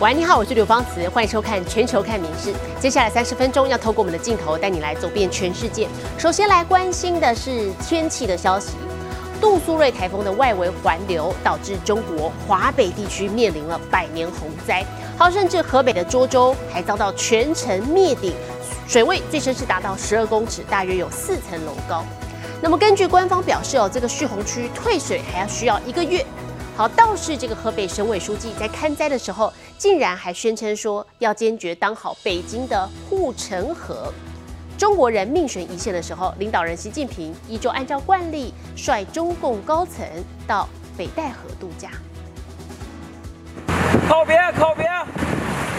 喂，你好，我是刘芳慈，欢迎收看《全球看名事》。接下来三十分钟要透过我们的镜头带你来走遍全世界。首先来关心的是天气的消息。杜苏芮台风的外围环流导致中国华北地区面临了百年洪灾，好，甚至河北的涿州还遭到全城灭顶，水位最深是达到十二公尺，大约有四层楼高。那么根据官方表示哦，这个蓄洪区退水还要需要一个月。好，倒是这个河北省委书记在看灾的时候，竟然还宣称说要坚决当好北京的护城河。中国人命悬一线的时候，领导人习近平依旧按照惯例率中共高层到北戴河度假。靠边，靠边，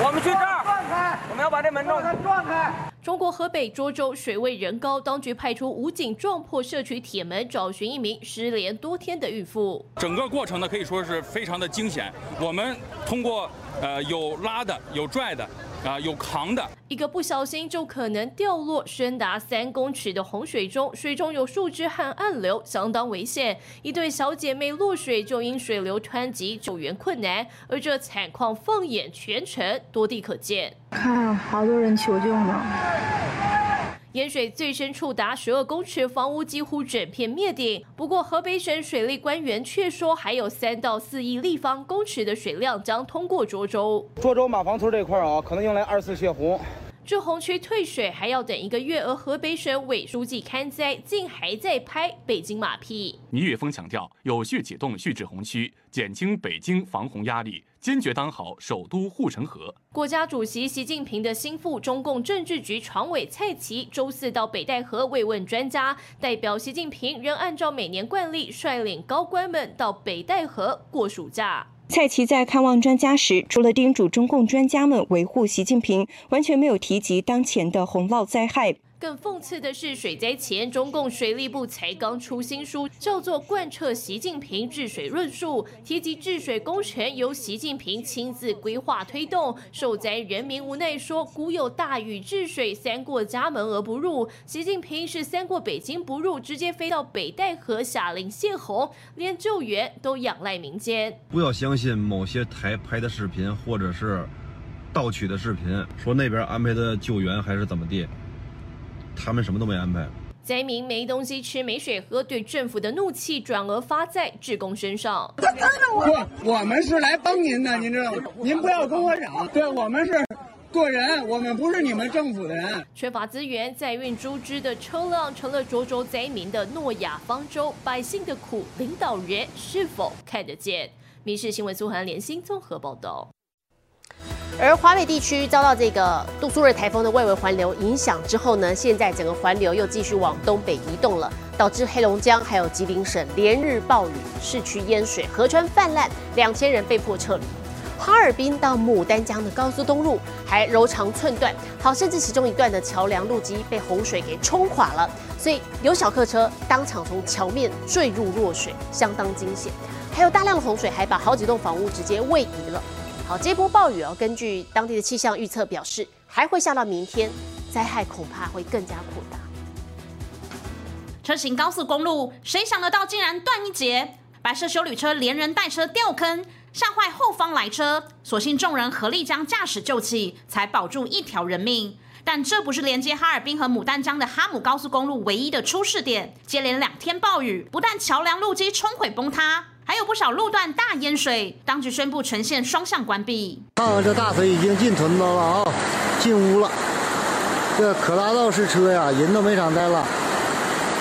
我们去这儿，我们要把这门弄开，转开。中国河北涿州水位仍高，当局派出武警撞破社区铁门，找寻一名失联多天的孕妇。整个过程呢，可以说是非常的惊险。我们通过呃有拉的，有拽的。啊，有扛的，一个不小心就可能掉落深达三公尺的洪水中，水中有树枝和暗流，相当危险。一对小姐妹落水就因水流湍急，救援困难。而这惨况放眼全城，多地可见，看好多人求救呢。淹水最深处达十二公尺，房屋几乎整片灭顶。不过，河北省水利官员却说，还有三到四亿立方公尺的水量将通过涿州。涿州马房村这块啊，可能用来二次泄洪。这洪区退水还要等一个月，而河北省委书记看灾，竟还在拍北京马屁。倪岳峰强调，有序启动蓄滞洪区，减轻北京防洪压力，坚决当好首都护城河。国家主席习近平的心腹、中共政治局常委蔡奇周四到北戴河慰问专家，代表习近平仍按照每年惯例，率领高官们到北戴河过暑假。蔡奇在看望专家时，除了叮嘱中共专家们维护习近平，完全没有提及当前的洪涝灾害。更讽刺的是，水灾前，中共水利部才刚出新书，叫做《贯彻习近平治水论述》，提及治水工程由习近平亲自规划推动。受灾人民无奈说：“古有大禹治水，三过家门而不入。习近平是三过北京不入，直接飞到北戴河下令泄洪，连救援都仰赖民间。不要相信某些台拍的视频，或者是盗取的视频，说那边安排的救援还是怎么地。”他们什么都没安排。灾民没东西吃、没水喝，对政府的怒气转而发在职工身上。不，我我们是来帮您的，您知道吗？您不要跟我嚷。对我们是个人，我们不是你们政府的人。缺乏资源，载运猪只的车辆成了涿州灾民的诺亚方舟，百姓的苦，领导人是否看得见？《民事新闻》苏涵联新综合报道。而华北地区遭到这个杜苏芮台风的外围环流影响之后呢，现在整个环流又继续往东北移动了，导致黑龙江还有吉林省连日暴雨，市区淹水，河川泛滥，两千人被迫撤离。哈尔滨到牡丹江的高速公路还柔肠寸断，好，甚至其中一段的桥梁路基被洪水给冲垮了，所以有小客车当场从桥面坠入弱水，相当惊险。还有大量的洪水还把好几栋房屋直接位移了。好，这波暴雨哦，根据当地的气象预测表示，还会下到明天，灾害恐怕会更加扩大。车行高速公路，谁想得到竟然断一截？白色修旅车连人带车掉坑，吓坏后方来车，所幸众人合力将驾驶救起，才保住一条人命。但这不是连接哈尔滨和牡丹江的哈姆高速公路唯一的出事点，接连两天暴雨，不但桥梁路基冲毁崩塌。还有不少路段大淹水，当局宣布全线双向关闭。看看这大水已经进屯子了啊，进屋了。这可拉倒是车呀，人都没场待了。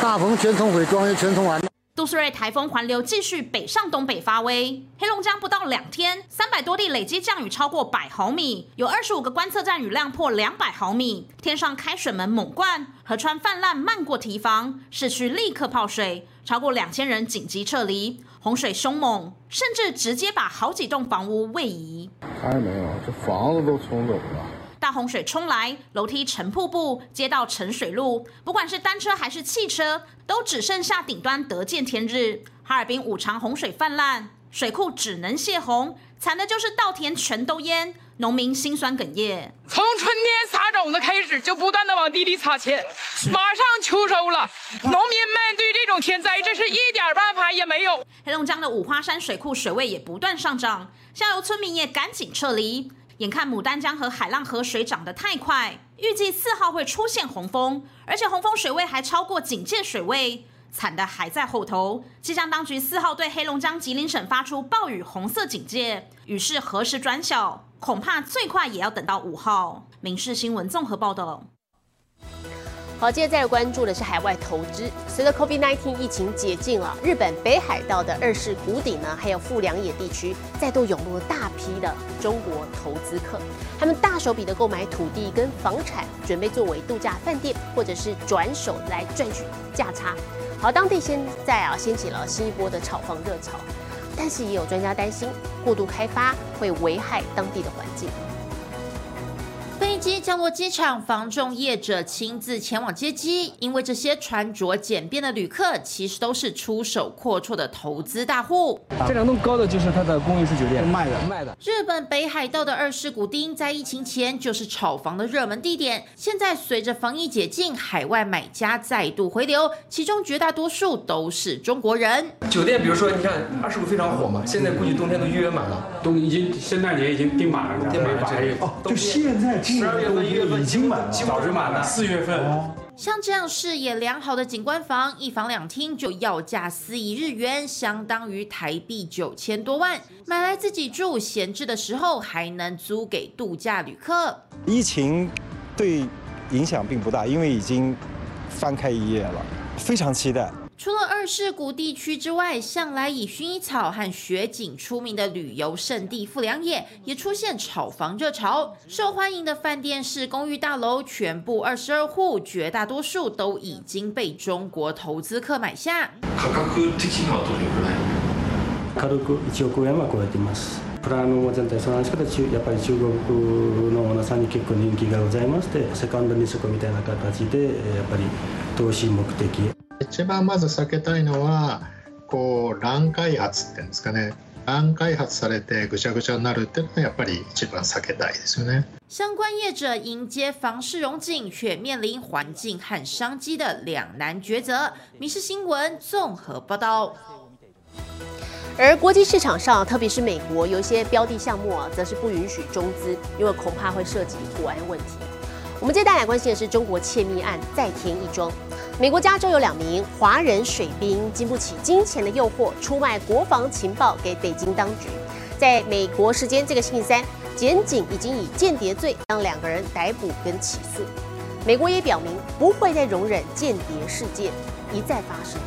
大棚全冲毁，庄稼全冲完了。杜苏芮台风环流继续北上东北发威，黑龙江不到两天，三百多地累积降雨超过百毫米，有二十五个观测站雨量破两百毫米，天上开水门猛灌，河川泛滥漫过堤防，市区立刻泡水，超过两千人紧急撤离。洪水凶猛，甚至直接把好几栋房屋位移。还没有，这房子都冲走了。大洪水冲来，楼梯成瀑布，街道成水路，不管是单车还是汽车，都只剩下顶端得见天日。哈尔滨五常洪水泛滥，水库只能泄洪，惨的就是稻田全都淹。农民心酸哽咽，从春天撒种子开始，就不断的往地里撒钱，马上秋收了，农民们对这种天灾，真是一点办法也没有。黑龙江的五花山水库水位也不断上涨，下游村民也赶紧撤离。眼看牡丹江和海浪河水涨得太快，预计四号会出现洪峰，而且洪峰水位还超过警戒水位，惨的还在后头。气象当局四号对黑龙江、吉林省发出暴雨红色警戒，雨势何时转小，恐怕最快也要等到五号。民事新闻综合报道。好，接着再来关注的是海外投资。随着 COVID-19 疫情解禁了，日本北海道的二世谷底呢，还有富良野地区，再度涌入了大批的中国投资客。他们大手笔的购买土地跟房产，准备作为度假饭店，或者是转手来赚取价差。好，当地现在啊，掀起了新一波的炒房热潮，但是也有专家担心，过度开发会危害当地的环境。降落机场，防重业者亲自前往接机，因为这些穿着简便的旅客，其实都是出手阔绰的投资大户。这两栋高的就是它的公寓式酒店，卖的卖的。日本北海道的二世谷町，在疫情前就是炒房的热门地点，现在随着防疫解禁，海外买家再度回流，其中绝大多数都是中国人。酒店，比如说你看二世谷非常火嘛，现在估计冬天都预约满了，都已经圣诞节已经订满了，订满了。哦，就现在。十二月份、一月份已经满了，早就满了。四月份，像这样视野良好的景观房，一房两厅就要价四亿日元，相当于台币九千多万。买来自己住，闲置的时候还能租给度假旅客。疫情对影响并不大，因为已经翻开一页了，非常期待。除了二世谷地区之外，向来以薰衣草和雪景出名的旅游胜地富良野，也出现炒房热潮。受欢迎的饭店式公寓大楼，全部二十二户，绝大多数都已经被中国投资客买下。価格的にはどれぐらい？軽く1億円は超えています。プランも全体その話からやっぱり中国のオーナーさんに結構人気がございまして、セカンドリスクみたいな形でやっぱり投資目的。 一番まず避けたいのはこう乱開発っていうんですかね乱開発されてぐちゃぐちゃになるっていうのはやっぱり一番避けたいですよね。相关业者迎接房市融景，却面临环境和商机的两难抉择。民事新闻综合报道。而国际市场上，特别是美国，有一些标的项目啊，则是不允许中资，因为恐怕会涉及国安问题。 我们接下来关心的是中国窃密案再添一桩。美国加州有两名华人水兵，经不起金钱的诱惑，出卖国防情报给北京当局。在美国时间这个星期三，检警已经以间谍罪将两个人逮捕跟起诉。美国也表明不会再容忍间谍事件一再发生。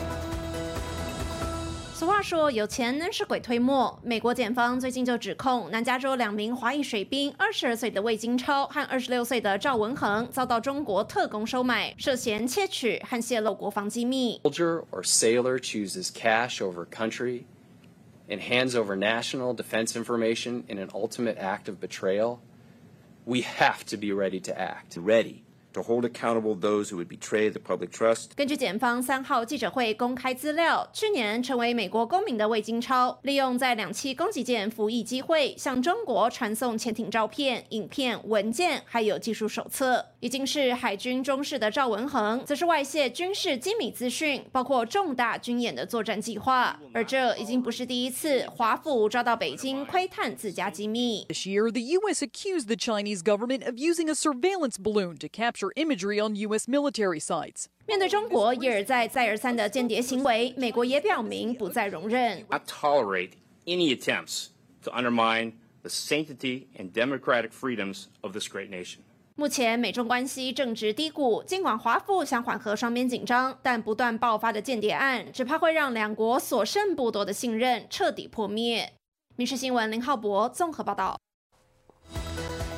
俗话说，有钱能使鬼推磨。美国检方最近就指控南加州两名华裔水兵，二十二岁的魏金超和二十六岁的赵文恒，遭到中国特工收买，涉嫌窃取和泄露国防机密。Soldier or sailor chooses cash over country and hands over national defense information in an ultimate act of betrayal. We have to be ready to act. Ready. To hold accountable those who would betray the public trust。根据检方三号记者会公开资料，去年成为美国公民的魏金超，利用在两栖攻击舰服役机会，向中国传送潜艇照片、影片、文件，还有技术手册。已经是海军中士的赵文恒，则是外泄军事机密资讯，包括重大军演的作战计划。而这已经不是第一次，华府抓到北京窥探自家机密。This year, the U.S. accused the Chinese government of using a surveillance balloon to capture imagery on U.S. military sites. 面对中国一而再、再而三的间谍行为，美国也表明不再容忍。Not tolerate any attempts to undermine the sanctity and democratic freedoms of this great nation. 目前美中关系正值低谷，尽管华府想缓和双边紧张，但不断爆发的间谍案，只怕会让两国所剩不多的信任彻底破灭。民事新闻林浩博综合报道。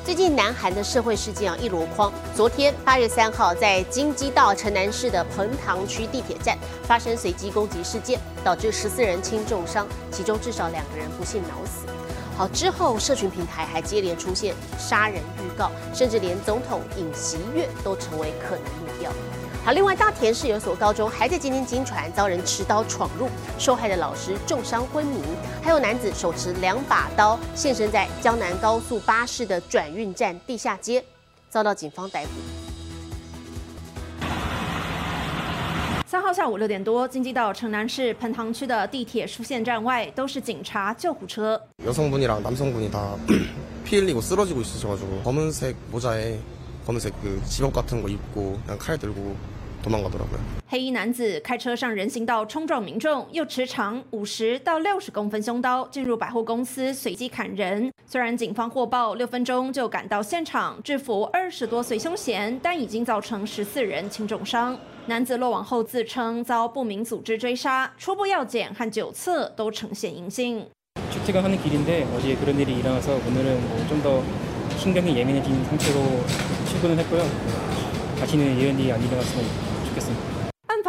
最近南韩的社会事件啊一箩筐。昨天八月三号，在京畿道城南市的彭塘区地铁站发生随机攻击事件，导致十四人轻重伤，其中至少两个人不幸脑死。好，之后社群平台还接连出现杀人预告，甚至连总统尹锡悦都成为可能目标。好，另外大田市有所高中还在今天经传遭人持刀闯入，受害的老师重伤昏迷，还有男子手持两把刀现身在江南高速巴士的转运站地下街，遭到警方逮捕。三号下午六点多，京畿道城南市彭塘区的地铁疏线站外都是警察、救护车。여성분이랑남성분이다피흘리고쓰러지고있으셔가지고검은색모자에검은색그집업같은거입고그냥칼들고 黑衣男子开车上人行道冲撞民众，又持长五十到六十公分凶刀进入百货公司随机砍人。虽然警方获报六分钟就赶到现场制服二十多岁凶嫌，但已经造成十四人轻重伤。男子落网后自称遭不明组织追杀，初步药检和酒测都呈现阴性。출퇴근하는길인데어제그런일이일어나서오늘은뭐좀더신경이예민해진상태로출근을했고요다시는이런일이안일어났으면案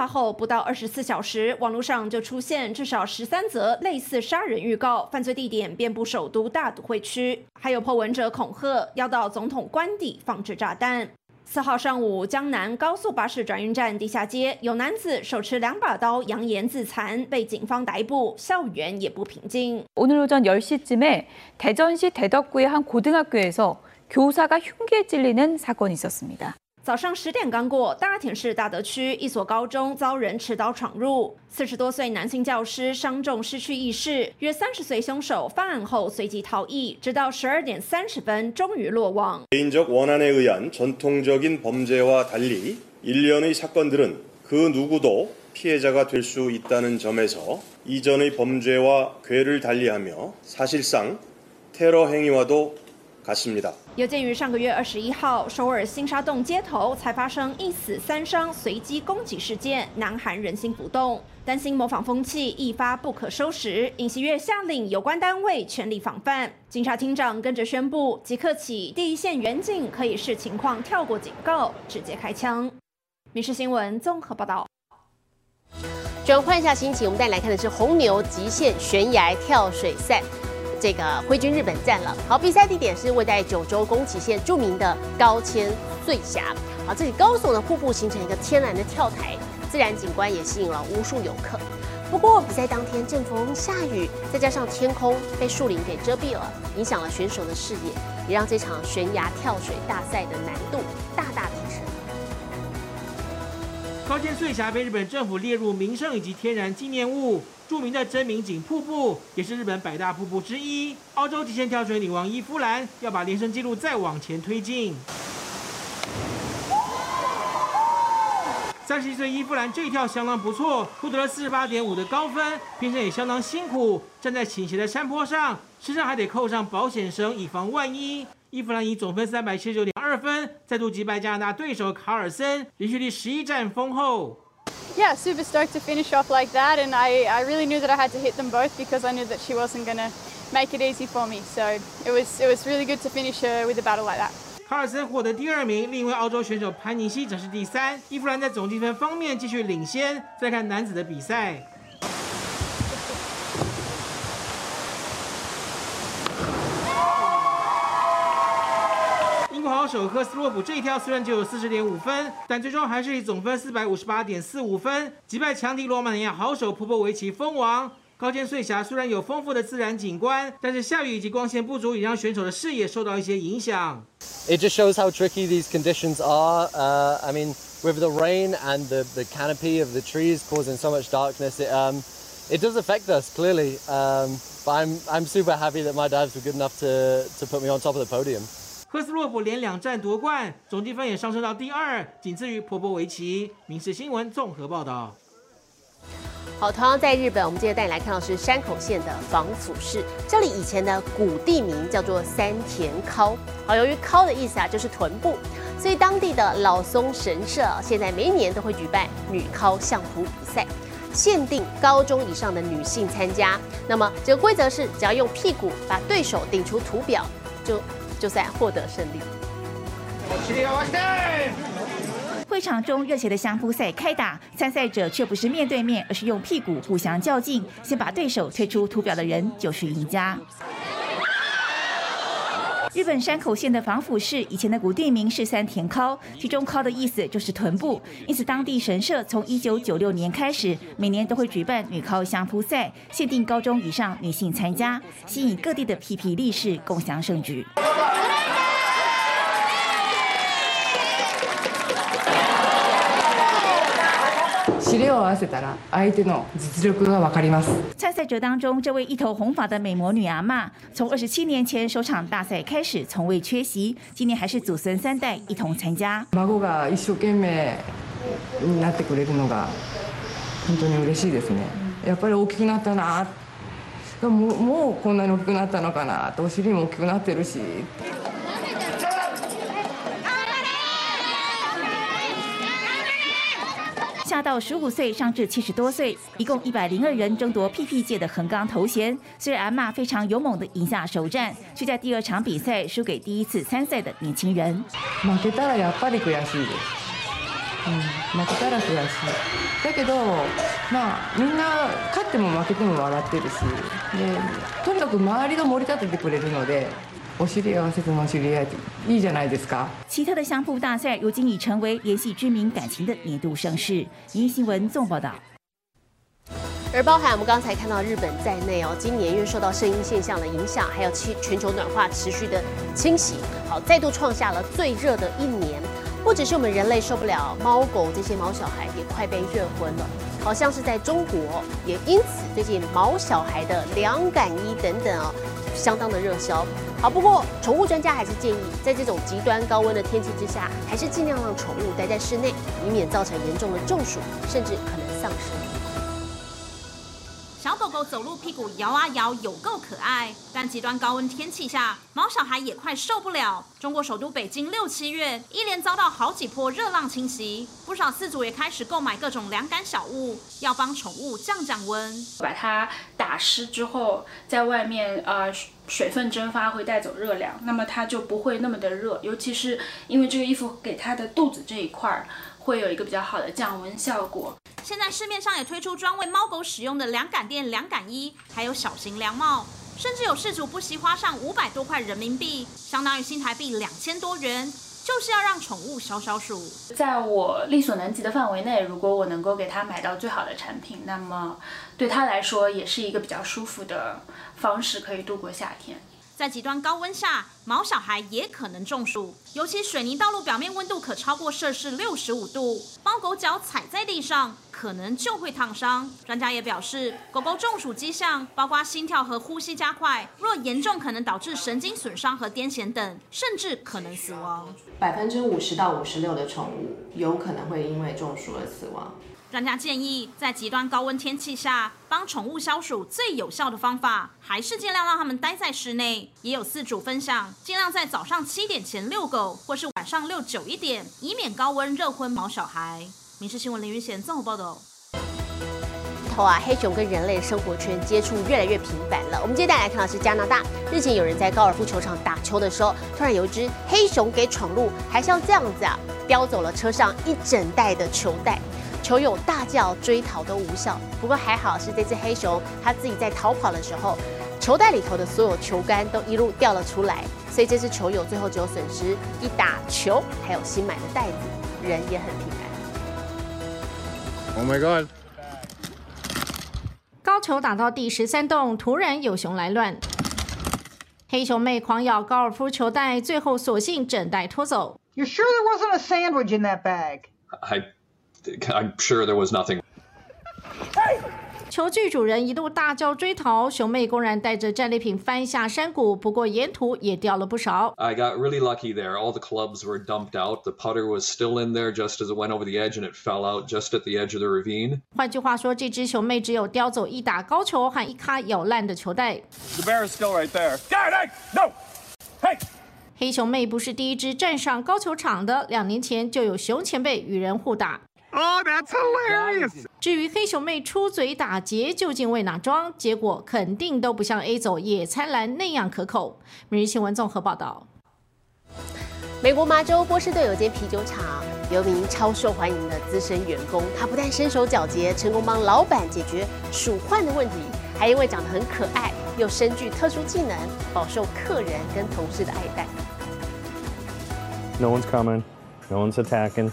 发后不到二十四小时，网络上就出现至少十三则类似杀人预告，犯罪地点遍布首都大都会区，还有破文者恐吓要到总统官邸放置炸弹。四号上午，江南高速巴士转运站地下街有男子手持两把刀扬言自残，被警方逮捕。校园也不平静。오늘오전10시쯤에대전시대덕구의한고등학교에서교사가흉기에찔리는사건이있었습니다 早上十点刚过，大田市大德区一所高中遭人持刀闯入，四十多岁男性教师伤重失去意识，约三十岁凶手犯案后随即逃逸，直到十二点三十分终于落网。개인적원한에의한전통적인범죄와달리일련의사건들은그누구도피해자가될수있다는점에서이전의범죄와궤를달리하며사실상테러행위와도 有鉴于上个月二十一号首尔新沙洞街头才发生一死三伤随机攻击事件，南韩人心浮动，担心模仿风气一发不可收拾，尹锡月下令有关单位全力防范。警察厅长跟着宣布，即刻起第一线员警可以视情况跳过警告，直接开枪。民事新闻综合报道。转换一下心情，我们带来看的是红牛极限悬崖跳水赛。这个挥军日本站了。好，比赛地点是位在九州宫崎县著名的高千穗峡。好，这里高耸的瀑布形成一个天然的跳台，自然景观也吸引了无数游客。不过比赛当天正逢下雨，再加上天空被树林给遮蔽了，影响了选手的视野，也让这场悬崖跳水大赛的难度大大提。高千穗峡被日本政府列入名胜以及天然纪念物。著名的真名井瀑布也是日本百大瀑布之一。澳洲极限跳水女王伊夫兰要把连胜纪录再往前推进。三十一岁伊夫兰这一跳相当不错，获得了四十八点五的高分。平时也相当辛苦，站在倾斜的山坡上，身上还得扣上保险绳以防万一。伊夫兰以总分三百七十九点二分，再度击败加拿大对手卡尔森，连续第十一战封后。yeah, super stoked to finish off like that. And I, I really knew that I had to hit them both because I knew that she wasn't going to make it easy for me. So it was, it was really good to finish her with a battle like that. 卡尔森获得第二名，另一位澳洲选手潘尼西则是第三。伊芙兰在总积分方面继续领先。再看男子的比赛。好手科斯洛普这一跳虽然只有四十点五分，但最终还是以总分四百五十八点四五分击败强敌罗马尼亚好手普波维奇封王。高尖穗峡虽然有丰富的自然景观，但是下雨以及光线不足，也让选手的视野受到一些影响。It just shows how tricky these conditions are. Uh, I mean, with the rain and the the canopy of the trees causing so much darkness, it um it does affect us clearly. Um, but I'm I'm super happy that my dives were good enough to to put me on top of the podium. 科斯洛普连两战夺冠，总积分也上升到第二，仅次于波波维奇。民事新闻综合报道。好，同样在日本，我们今天带你来看到是山口县的防府市，这里以前的古地名叫做三田尻。好，由于尻的意思啊，就是臀部，所以当地的老松神社现在每一年都会举办女尻相扑比赛，限定高中以上的女性参加。那么这个规则是，只要用屁股把对手顶出图表，就。就算获得胜利。会场中热血的相扑赛开打，参赛者却不是面对面，而是用屁股互相较劲，先把对手推出图表的人就是赢家。日本山口县的防府市以前的古地名是三田尻，其中尻的意思就是臀部，因此当地神社从一九九六年开始，每年都会举办女尻相扑赛，限定高中以上女性参加，吸引各地的皮皮力士共享盛举。尻を合わせたら相手の実力がわかります。参赛者当中，这位一头红发的美魔女阿嬷，从二十七年前首场大赛开始，从未缺席，今年还是祖孙三代一同参加。孫が一生懸命になってくれるのが本当に嬉しいですね。やっぱり大きくなったな。もうもうこんなに大きくなったのかなとお尻も大きくなってるし。下到十五岁，上至七十多岁，一共一百零二人争夺 PP 界的横纲头衔。虽然阿嬷非常勇猛的赢下首战，却在第二场比赛输给第一次参赛的年轻人。負けたらやっぱり悔しいです。うん、負けたら悔しい。だけど、まあみんな勝っても負けても笑ってるし、でとにかく周りが盛り立ててくれるので。 お尻合わせての尻合いいいじゃないですか。奇特的相扑大赛如今已成为联系知名感情的年度盛事。民新闻纵报道。而包含我们刚才看到日本在内哦，今年因为受到圣婴现象的影响，还有全全球暖化持续的侵袭，好，再度创下了最热的一年。不只是我们人类受不了，猫狗这些毛小孩也快被热昏了。好像是在中国，也因此最近毛小孩的凉感衣等等啊，相当的热销。 好，不过宠物专家还是建议，在这种极端高温的天气之下，还是尽量让宠物待在室内，以免造成严重的中暑，甚至可能丧生。小狗狗走路屁股摇啊摇，有够可爱。但极端高温天气下，毛小孩也快受不了。中国首都北京六七月一连遭到好几波热浪侵袭，不少饲主也开始购买各种凉感小物，要帮宠物降降温。把它打湿之后，在外面呃水分蒸发会带走热量，那么它就不会那么的热。尤其是因为这个衣服给它的肚子这一块儿。会有一个比较好的降温效果。现在市面上也推出专为猫狗使用的凉感垫、凉感衣，还有小型凉帽，甚至有事主不惜花上五百多块人民币，相当于新台币两千多元，就是要让宠物消消暑。在我力所能及的范围内，如果我能够给它买到最好的产品，那么对它来说也是一个比较舒服的方式，可以度过夏天。在极端高温下，毛小孩也可能中暑，尤其水泥道路表面温度可超过摄氏六十五度，猫狗脚踩在地上，可能就会烫伤。专家也表示，狗狗中暑迹象包括心跳和呼吸加快，若严重可能导致神经损伤和癫痫等，甚至可能死亡。百分之五十到五十六的宠物有可能会因为中暑而死亡。专家建议，在极端高温天气下，帮宠物消暑最有效的方法，还是尽量让它们待在室内。也有饲主分享，尽量在早上七点前遛狗，或是晚上遛久一点，以免高温热昏毛小孩。民事新闻林云贤综合报道。头啊，黑熊跟人类生活圈接触越来越频繁了。我们接下来看到是加拿大，日前有人在高尔夫球场打球的时候，突然有一只黑熊给闯入，还像这样子啊，叼走了车上一整袋的球袋。球友大叫追逃都无效，不过还好是这只黑熊，它自己在逃跑的时候，球袋里头的所有球杆都一路掉了出来，所以这只球友最后只有损失一打球，还有新买的袋子，人也很平安。Oh my god！高球打到第十三洞，突然有熊来乱，黑熊妹狂咬高尔夫球袋，最后索性整袋拖走。You sure there wasn't a sandwich in that bag? I I'm sure there was nothing. 球具主人一路大叫追逃，熊妹公然带着战利品翻下山谷，不过沿途也掉了不少。I got really lucky there. All the clubs were dumped out. The putter was still in there just as it went over the edge, and it fell out just at the edge of the ravine. 换句话说，这只熊妹只有叼走一打高球和一卡咬烂的球袋。The bear is still right there. God, hey, no, hey. 黑熊妹不是第一只站上高球场的，两年前就有熊前辈与人互打。Oh, that's hilarious! 至于黑熊妹出嘴打劫究竟为哪桩，结果肯定都不像 A 走野餐篮那样可口。每日新闻综合报道。美国麻州波士顿有间啤酒厂，有一名超受欢迎的资深员工，他不但身手矫捷，成功帮老板解决鼠患的问题，还因为长得很可爱，又身具特殊技能，饱受客人跟同事的爱戴。No one's coming. No one's attacking.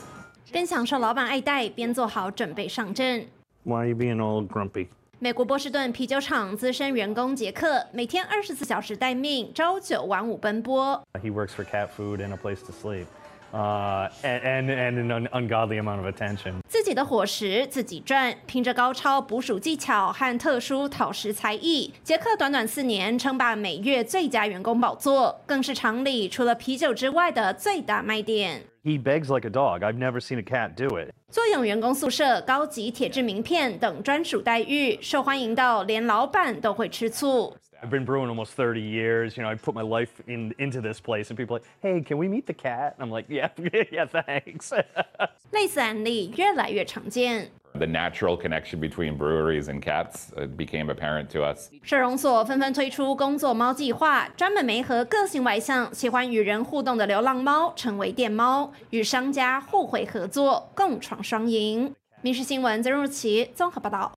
边享受老板爱戴，边做好准备上阵。Why are you being all grumpy? 美国波士顿啤酒厂资深员工杰克，每天二十四小时待命，朝九晚五奔波。He works for cat food and a place to sleep. Uh, and, and, and an ungodly amount of attention. 自己的伙食自己赚，凭着高超捕鼠技巧和特殊讨食才艺，杰克短短四年称霸每月最佳员工宝座，更是厂里除了啤酒之外的最大卖点。He begs like a dog. I've never seen a cat do it. 坐拥员工宿舍、高级铁质名片等专属待遇，受欢迎到连老板都会吃醋。I've been brewing almost 30 years. You know, I put my life in, into this place, and people are like, hey, can we meet the cat? And I'm like, yeah, yeah, thanks. 类似案例越来越常见。 The natural connection between breweries and cats uh, became apparent to us. 社容所纷纷推出工作猫计划，专门媒合个性外向、喜欢与人互动的流浪猫成为店猫，与商家互惠合作，共创双赢。民事新闻曾如琪综合报道。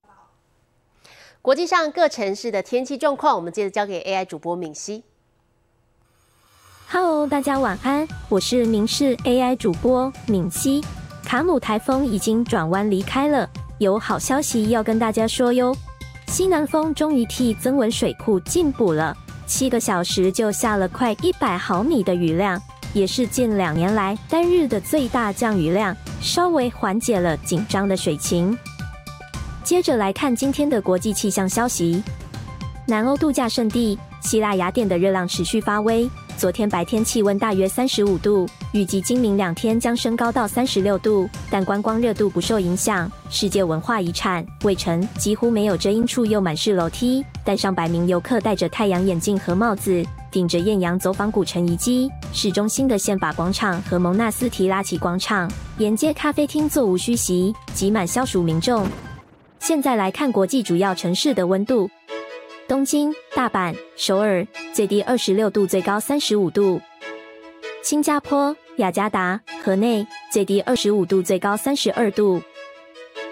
国际上各城市的天气状况，我们接着交给 AI 主播敏熙。Hello，大家晚安，我是民事 AI 主播敏熙。卡姆台风已经转弯离开了，有好消息要跟大家说哟。西南风终于替增文水库进补了，七个小时就下了快一百毫米的雨量，也是近两年来单日的最大降雨量，稍微缓解了紧张的水情。接着来看今天的国际气象消息。南欧度假胜地希腊雅典的热浪持续发威，昨天白天气温大约三十五度，预计今明两天将升高到三十六度，但观光热度不受影响。世界文化遗产卫城几乎没有遮阴处，又满是楼梯，但上百名游客戴着太阳眼镜和帽子，顶着艳阳走访古城遗迹。市中心的宪法广场和蒙纳斯提拉奇广场沿街咖啡厅座无虚席，挤满消暑民众。现在来看国际主要城市的温度。东京、大阪、首尔最低二十六度，最高三十五度；新加坡、雅加达、河内最低二十五度，最高三十二度；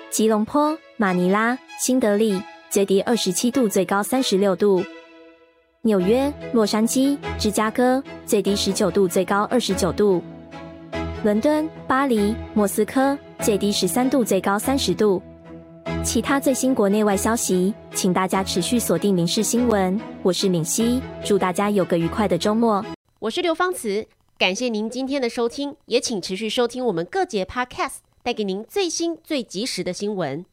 吉隆坡、马尼拉、新德里最低二十七度，最高三十六度；纽约、洛杉矶、芝加哥最低十九度，最高二十九度；伦敦、巴黎、莫斯科最低十三度，最高三十度。其他最新国内外消息，请大家持续锁定《民事新闻》。我是敏熙，祝大家有个愉快的周末。我是刘芳慈，感谢您今天的收听，也请持续收听我们各节 Podcast，带给您最新最及时的新闻。